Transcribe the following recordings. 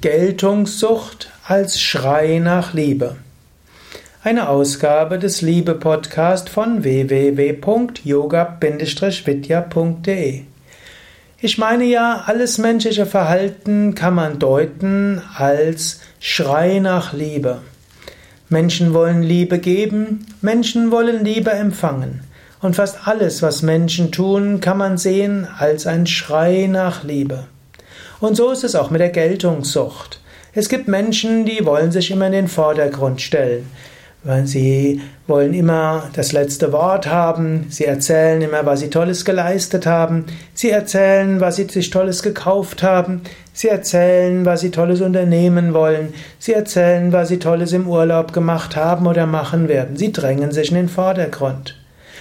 Geltungssucht als Schrei nach Liebe. Eine Ausgabe des Liebe-Podcast von www.yoga-vidya.de. Ich meine ja, alles menschliche Verhalten kann man deuten als Schrei nach Liebe. Menschen wollen Liebe geben, Menschen wollen Liebe empfangen. Und fast alles, was Menschen tun, kann man sehen als ein Schrei nach Liebe. Und so ist es auch mit der Geltungssucht. Es gibt Menschen, die wollen sich immer in den Vordergrund stellen. Weil sie wollen immer das letzte Wort haben, sie erzählen immer, was sie Tolles geleistet haben, sie erzählen, was sie sich Tolles gekauft haben, sie erzählen, was sie Tolles unternehmen wollen, sie erzählen, was sie Tolles im Urlaub gemacht haben oder machen werden. Sie drängen sich in den Vordergrund.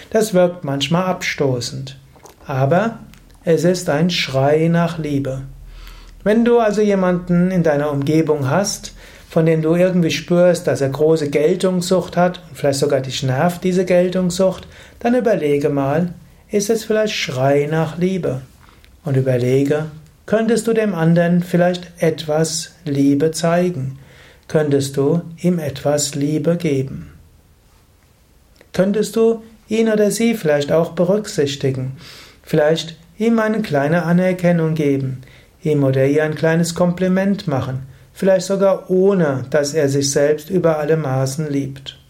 Das wirkt manchmal abstoßend. Aber es ist ein Schrei nach Liebe. Wenn du also jemanden in deiner Umgebung hast, von dem du irgendwie spürst, dass er große Geltungssucht hat und vielleicht sogar dich nervt diese Geltungssucht, dann überlege mal, ist es vielleicht Schrei nach Liebe? Und überlege, könntest du dem anderen vielleicht etwas Liebe zeigen? Könntest du ihm etwas Liebe geben? Könntest du ihn oder sie vielleicht auch berücksichtigen? Vielleicht ihm eine kleine Anerkennung geben? Ihm oder ihr ein kleines Kompliment machen, vielleicht sogar ohne, dass er sich selbst über alle Maßen liebt.